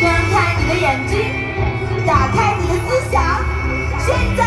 睁开你的眼睛，打开你的思想，现在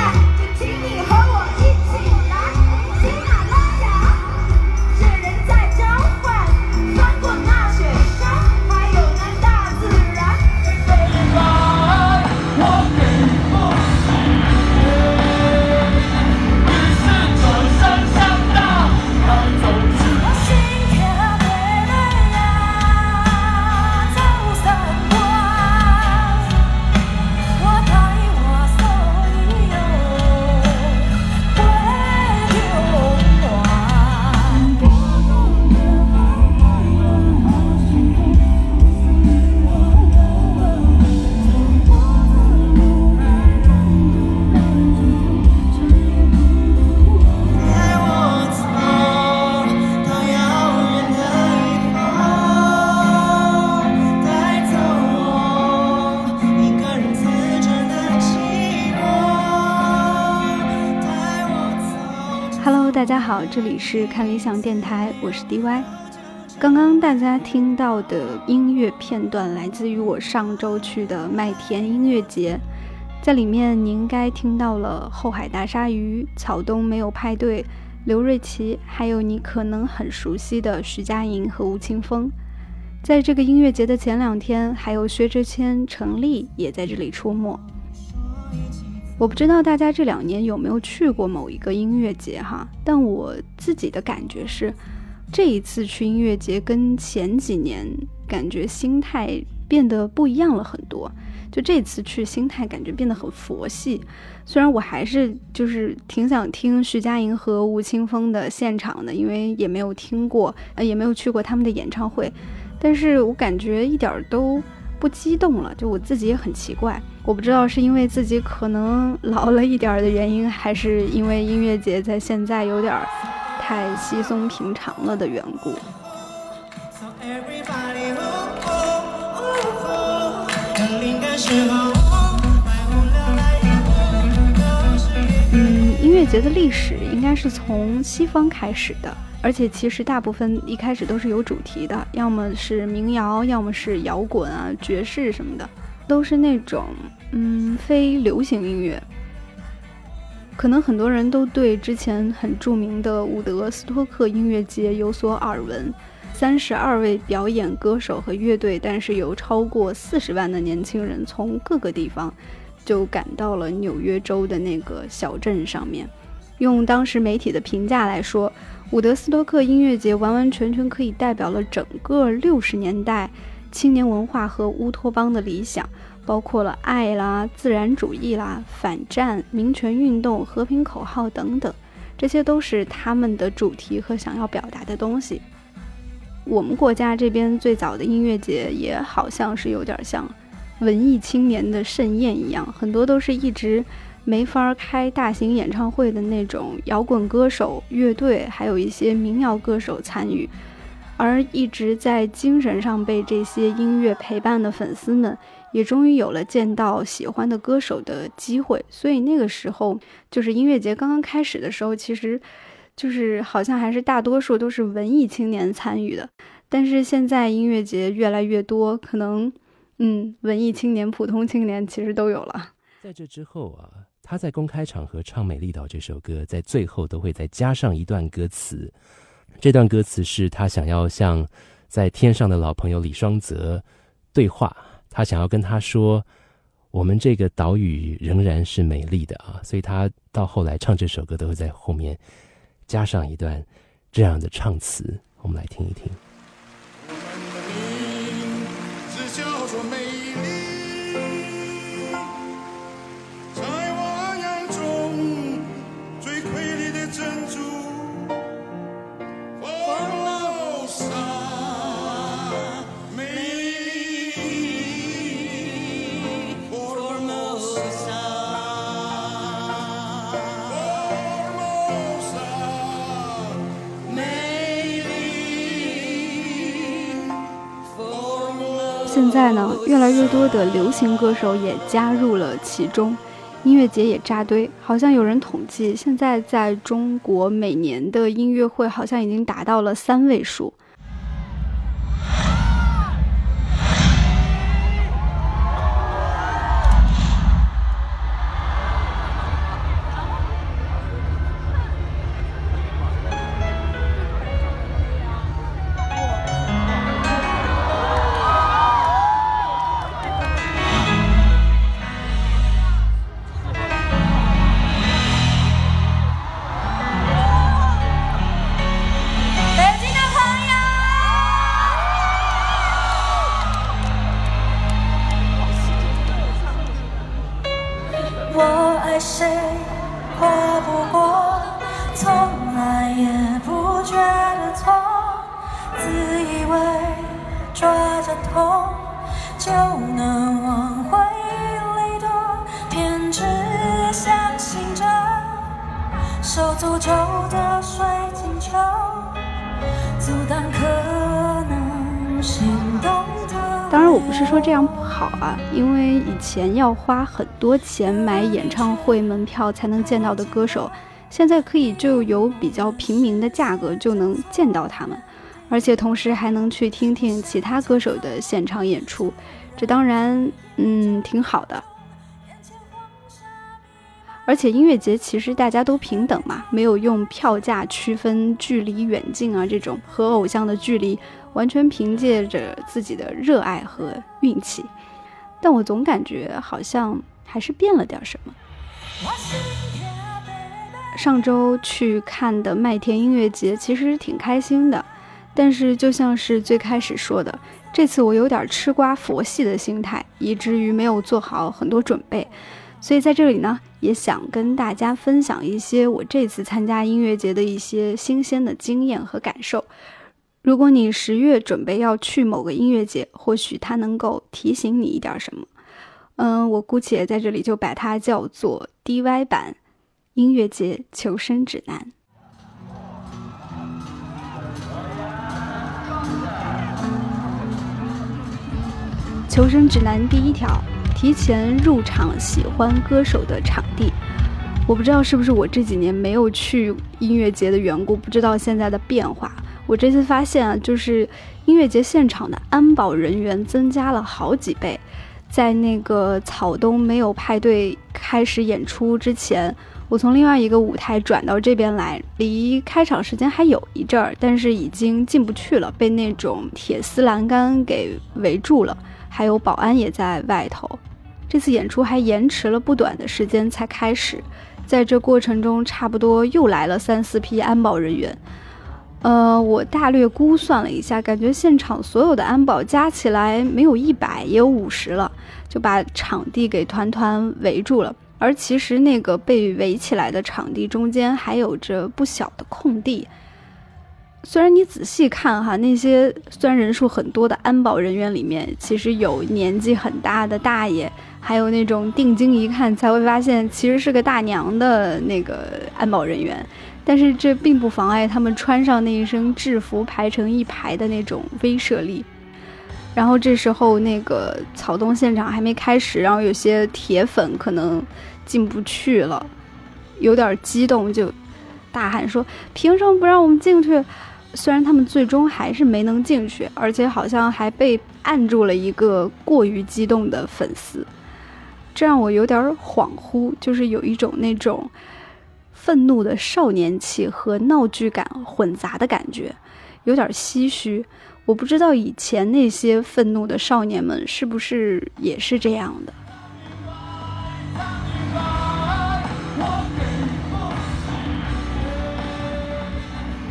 这里是看理想电台，我是 DY。刚刚大家听到的音乐片段来自于我上周去的麦田音乐节，在里面你应该听到了后海大鲨鱼、草东没有派对、刘瑞琦，还有你可能很熟悉的徐佳莹和吴青峰。在这个音乐节的前两天，还有薛之谦、陈粒也在这里出没。我不知道大家这两年有没有去过某一个音乐节哈，但我自己的感觉是，这一次去音乐节跟前几年感觉心态变得不一样了很多。就这次去，心态感觉变得很佛系。虽然我还是就是挺想听徐佳莹和吴青峰的现场的，因为也没有听过，呃，也没有去过他们的演唱会，但是我感觉一点儿都不激动了，就我自己也很奇怪，我不知道是因为自己可能老了一点儿的原因，还是因为音乐节在现在有点太稀松平常了的缘故。嗯，音乐节的历史应该是从西方开始的，而且其实大部分一开始都是有主题的，要么是民谣，要么是摇滚啊、爵士什么的，都是那种嗯非流行音乐。可能很多人都对之前很著名的伍德斯托克音乐节有所耳闻，三十二位表演歌手和乐队，但是有超过四十万的年轻人从各个地方就赶到了纽约州的那个小镇上面。用当时媒体的评价来说，伍德斯托克音乐节完完全全可以代表了整个六十年代青年文化和乌托邦的理想，包括了爱啦、自然主义啦、反战、民权运动、和平口号等等，这些都是他们的主题和想要表达的东西。我们国家这边最早的音乐节也好像是有点像文艺青年的盛宴一样，很多都是一直没法开大型演唱会的那种摇滚歌手、乐队，还有一些民谣歌手参与，而一直在精神上被这些音乐陪伴的粉丝们，也终于有了见到喜欢的歌手的机会。所以那个时候，就是音乐节刚刚开始的时候，其实就是好像还是大多数都是文艺青年参与的。但是现在音乐节越来越多，可能嗯，文艺青年、普通青年其实都有了。在这之后啊，他在公开场合唱《美丽岛》这首歌，在最后都会再加上一段歌词。这段歌词是他想要向在天上的老朋友李双泽对话，他想要跟他说，我们这个岛屿仍然是美丽的啊。所以他到后来唱这首歌都会在后面加上一段这样的唱词，我们来听一听。在呢，越来越多的流行歌手也加入了其中，音乐节也扎堆。好像有人统计，现在在中国每年的音乐会好像已经达到了三位数。诅咒的水晶球，阻挡可能心动的。当然，我不是说这样不好啊，因为以前要花很多钱买演唱会门票才能见到的歌手，现在可以就有比较平民的价格就能见到他们，而且同时还能去听听其他歌手的现场演出，这当然，嗯，挺好的。而且音乐节其实大家都平等嘛，没有用票价区分距离远近啊，这种和偶像的距离完全凭借着自己的热爱和运气。但我总感觉好像还是变了点什么。上周去看的麦田音乐节其实挺开心的，但是就像是最开始说的，这次我有点吃瓜佛系的心态，以至于没有做好很多准备。所以在这里呢，也想跟大家分享一些我这次参加音乐节的一些新鲜的经验和感受。如果你十月准备要去某个音乐节，或许它能够提醒你一点什么。嗯，我姑且在这里就把它叫做 DY 版音乐节求生指南。求生指南第一条。提前入场喜欢歌手的场地，我不知道是不是我这几年没有去音乐节的缘故，不知道现在的变化。我这次发现啊，就是音乐节现场的安保人员增加了好几倍。在那个草东没有派对开始演出之前，我从另外一个舞台转到这边来，离开场时间还有一阵儿，但是已经进不去了，被那种铁丝栏杆给围住了，还有保安也在外头。这次演出还延迟了不短的时间才开始，在这过程中，差不多又来了三四批安保人员。呃，我大略估算了一下，感觉现场所有的安保加起来没有一百，也有五十了，就把场地给团团围住了。而其实那个被围起来的场地中间还有着不小的空地。虽然你仔细看哈，那些虽然人数很多的安保人员里面，其实有年纪很大的大爷。还有那种定睛一看才会发现其实是个大娘的那个安保人员，但是这并不妨碍他们穿上那一身制服排成一排的那种威慑力。然后这时候那个草东现场还没开始，然后有些铁粉可能进不去了，有点激动就大喊说：“凭什么不让我们进去？”虽然他们最终还是没能进去，而且好像还被按住了一个过于激动的粉丝。这让我有点恍惚，就是有一种那种愤怒的少年气和闹剧感混杂的感觉，有点唏嘘。我不知道以前那些愤怒的少年们是不是也是这样的。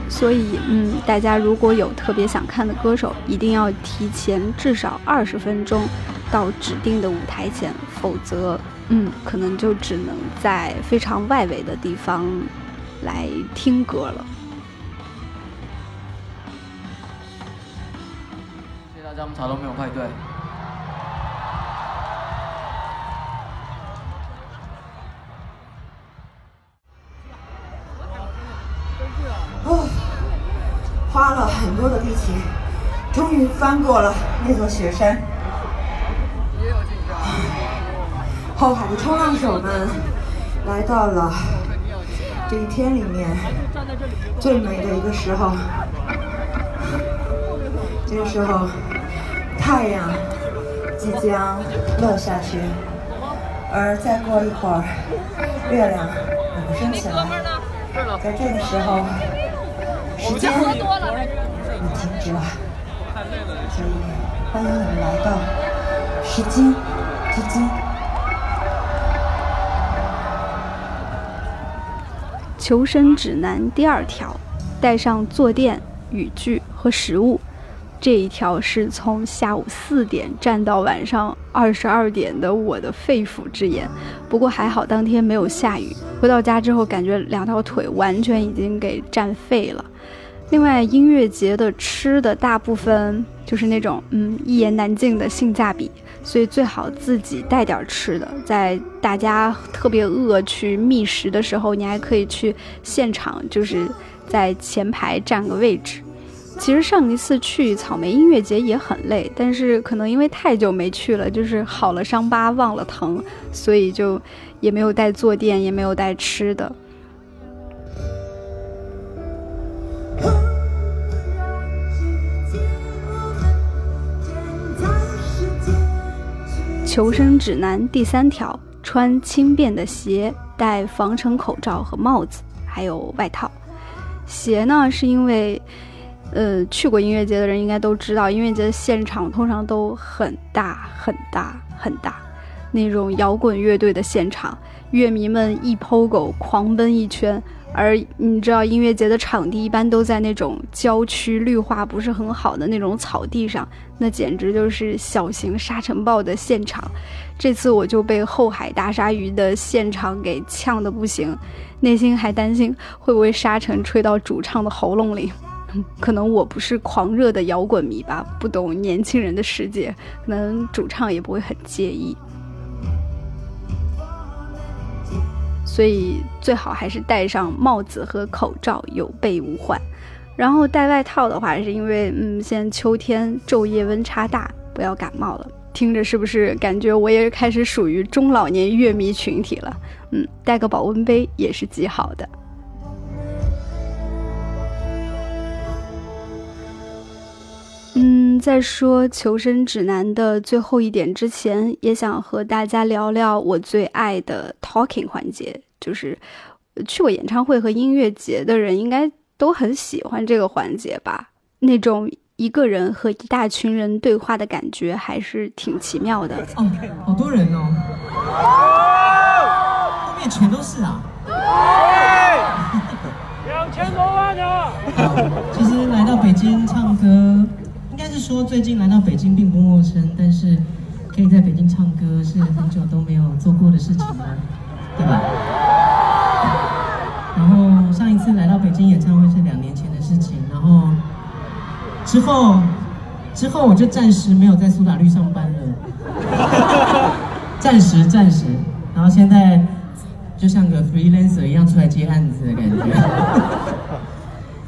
所以，嗯，大家如果有特别想看的歌手，一定要提前至少二十分钟。到指定的舞台前，否则，嗯，可能就只能在非常外围的地方来听歌了。谢谢大家，我们草东没有派对。翻过了那座雪山。后海的冲浪手们来到了这一天里面最美的一个时候。这个时候，太阳即将落下去，而再过一会儿，月亮也会升起来。在这个时候，时间也停止了。所以，欢迎你们来到时间之间。求生指南第二条：带上坐垫、雨具和食物。这一条是从下午四点站到晚上二十二点的我的肺腑之言。不过还好当天没有下雨。回到家之后，感觉两条腿完全已经给站废了。另外，音乐节的吃的大部分就是那种嗯一言难尽的性价比，所以最好自己带点吃的，在大家特别饿去觅食的时候，你还可以去现场，就是在前排占个位置。其实上一次去草莓音乐节也很累，但是可能因为太久没去了，就是好了伤疤忘了疼，所以就也没有带坐垫，也没有带吃的。求生指南第三条：穿轻便的鞋，戴防尘口罩和帽子，还有外套。鞋呢，是因为。呃，去过音乐节的人应该都知道，音乐节的现场通常都很大很大很大，那种摇滚乐队的现场，乐迷们一抛狗狂奔一圈，而你知道音乐节的场地一般都在那种郊区绿化不是很好的那种草地上，那简直就是小型沙尘暴的现场。这次我就被后海大鲨鱼的现场给呛得不行，内心还担心会不会沙尘吹到主唱的喉咙里。可能我不是狂热的摇滚迷吧，不懂年轻人的世界，可能主唱也不会很介意，所以最好还是戴上帽子和口罩，有备无患。然后戴外套的话，是因为嗯，现在秋天昼夜温差大，不要感冒了。听着是不是感觉我也开始属于中老年乐迷群体了？嗯，带个保温杯也是极好的。嗯，在说求生指南的最后一点之前，也想和大家聊聊我最爱的 talking 环节。就是去过演唱会和音乐节的人，应该都很喜欢这个环节吧？那种一个人和一大群人对话的感觉，还是挺奇妙的。哦，好多人哦，后面全都是啊。两千多万呢。其实来到北京唱歌。应该是说，最近来到北京并不陌生，但是可以在北京唱歌是很久都没有做过的事情了，对吧？然后上一次来到北京演唱会是两年前的事情，然后之后之后我就暂时没有在苏打绿上班了，暂时暂时，然后现在就像个 freelancer 一样出来接案子的感觉，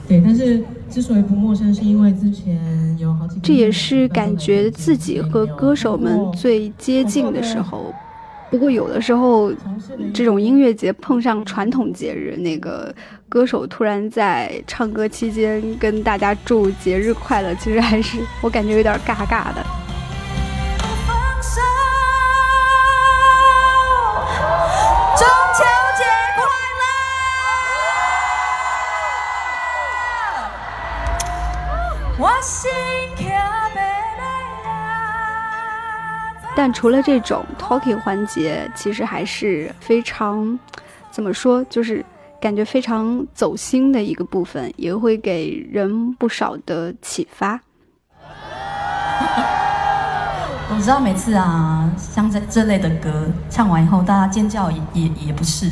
对，但是。之所以不陌生，是因为之前有好几。这也是感觉自己和歌手们最接近的时候。不过有的时候，这种音乐节碰上传统节日，那个歌手突然在唱歌期间跟大家祝节日快乐，其实还是我感觉有点尬尬的。除了这种 talking 环节，其实还是非常，怎么说，就是感觉非常走心的一个部分，也会给人不少的启发。我知道每次啊，像这这类的歌唱完以后，大家尖叫也也也不是，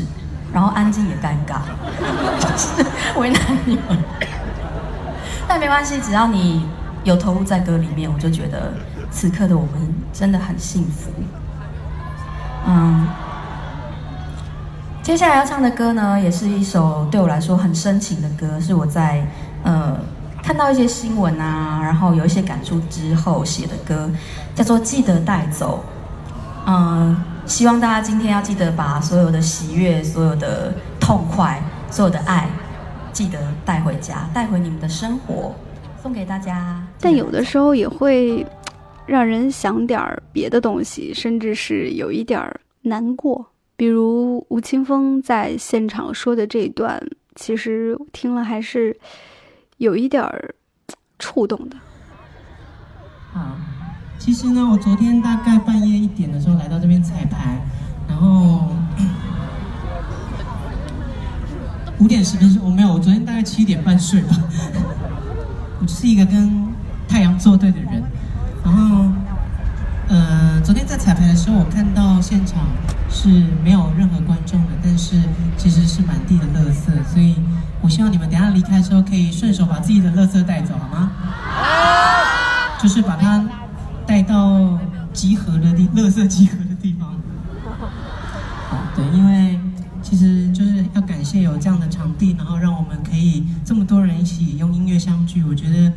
然后安静也尴尬，就是为难你们。但没关系，只要你有投入在歌里面，我就觉得。此刻的我们真的很幸福。嗯，接下来要唱的歌呢，也是一首对我来说很深情的歌，是我在呃看到一些新闻啊，然后有一些感触之后写的歌，叫做《记得带走》。嗯，希望大家今天要记得把所有的喜悦、所有的痛快、所有的爱，记得带回家，带回你们的生活，送给大家。但有的时候也会。让人想点儿别的东西，甚至是有一点儿难过。比如吴青峰在现场说的这一段，其实听了还是有一点儿触动的。啊，其实呢，我昨天大概半夜一点的时候来到这边彩排，然后五点十分睡，我没有，我昨天大概七点半睡吧。我是一个跟太阳作对的人。然后，呃，昨天在彩排的时候，我看到现场是没有任何观众的，但是其实是满地的垃圾，所以我希望你们等下离开的时候可以顺手把自己的垃圾带走，好吗？好。就是把它带到集合的地，垃圾集合的地方。好，对，因为其实就是要感谢有这样的场地，然后让我们可以这么多人一起用音乐相聚。我觉得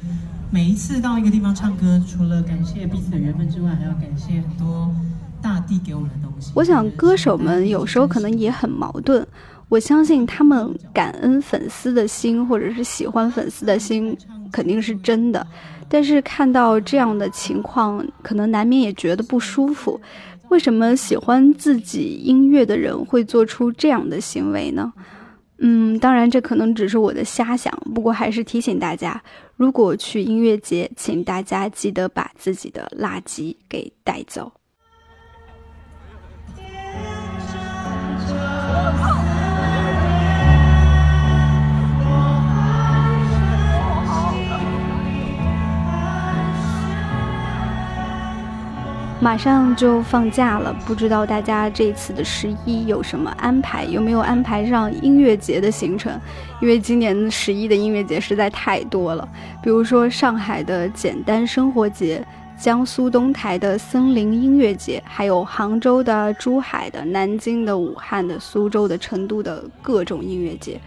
每一次到一个地方唱歌，除了感谢彼此的缘分之外，还要感谢很多大地给我们的东西。我想歌手们有时候可能也很矛盾。我相信他们感恩粉丝的心，或者是喜欢粉丝的心，肯定是真的。但是看到这样的情况，可能难免也觉得不舒服。为什么喜欢自己音乐的人会做出这样的行为呢？嗯，当然这可能只是我的瞎想。不过还是提醒大家，如果去音乐节，请大家记得把自己的垃圾给带走。马上就放假了，不知道大家这次的十一有什么安排？有没有安排上音乐节的行程？因为今年十一的音乐节实在太多了，比如说上海的简单生活节、江苏东台的森林音乐节，还有杭州的、珠海的、南京的、武汉的、苏州的、成都的各种音乐节。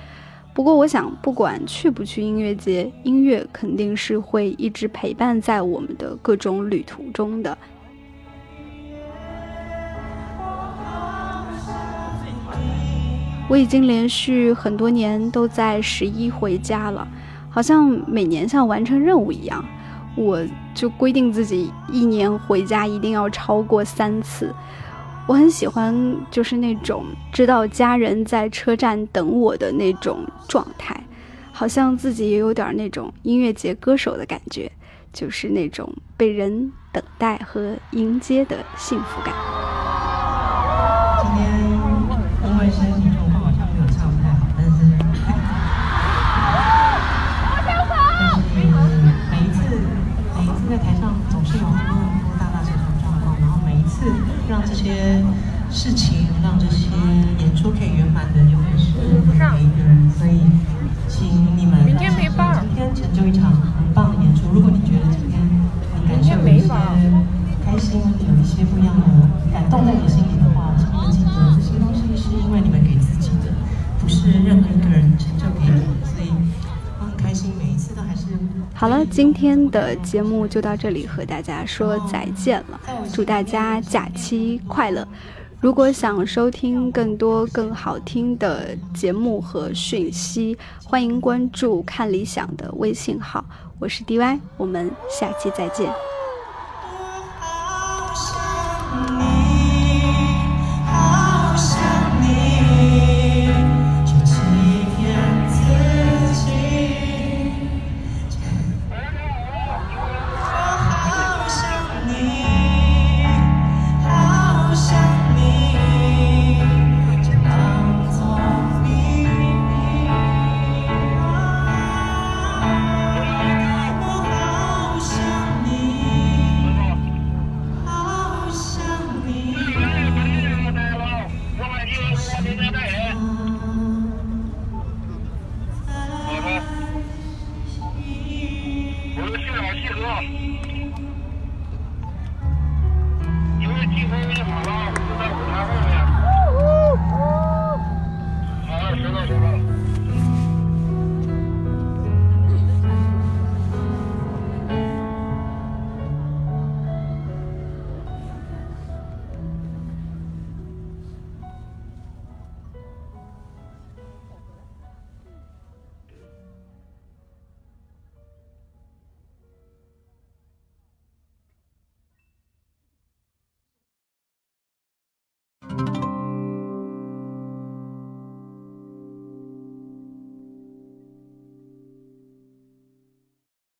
不过，我想，不管去不去音乐节，音乐肯定是会一直陪伴在我们的各种旅途中的。我已经连续很多年都在十一回家了，好像每年像完成任务一样，我就规定自己一年回家一定要超过三次。我很喜欢就是那种知道家人在车站等我的那种状态，好像自己也有点那种音乐节歌手的感觉，就是那种被人等待和迎接的幸福感。事情让这些演出可以圆满的，永远是每一个人。所以，请你们明天没报，今天成就一场很棒的演出。如果你觉得今天你感受有一些开心，有一些不一样的感动在你心里的话，请你们记得这些东西是因为你们给自己的，不是任何一个人成就给你的。所以，我很开心，每一次都还是。好了，今天的节目就到这里，和大家说再见了。祝大家假期快乐！如果想收听更多更好听的节目和讯息，欢迎关注看理想的微信号。我是 DY，我们下期再见。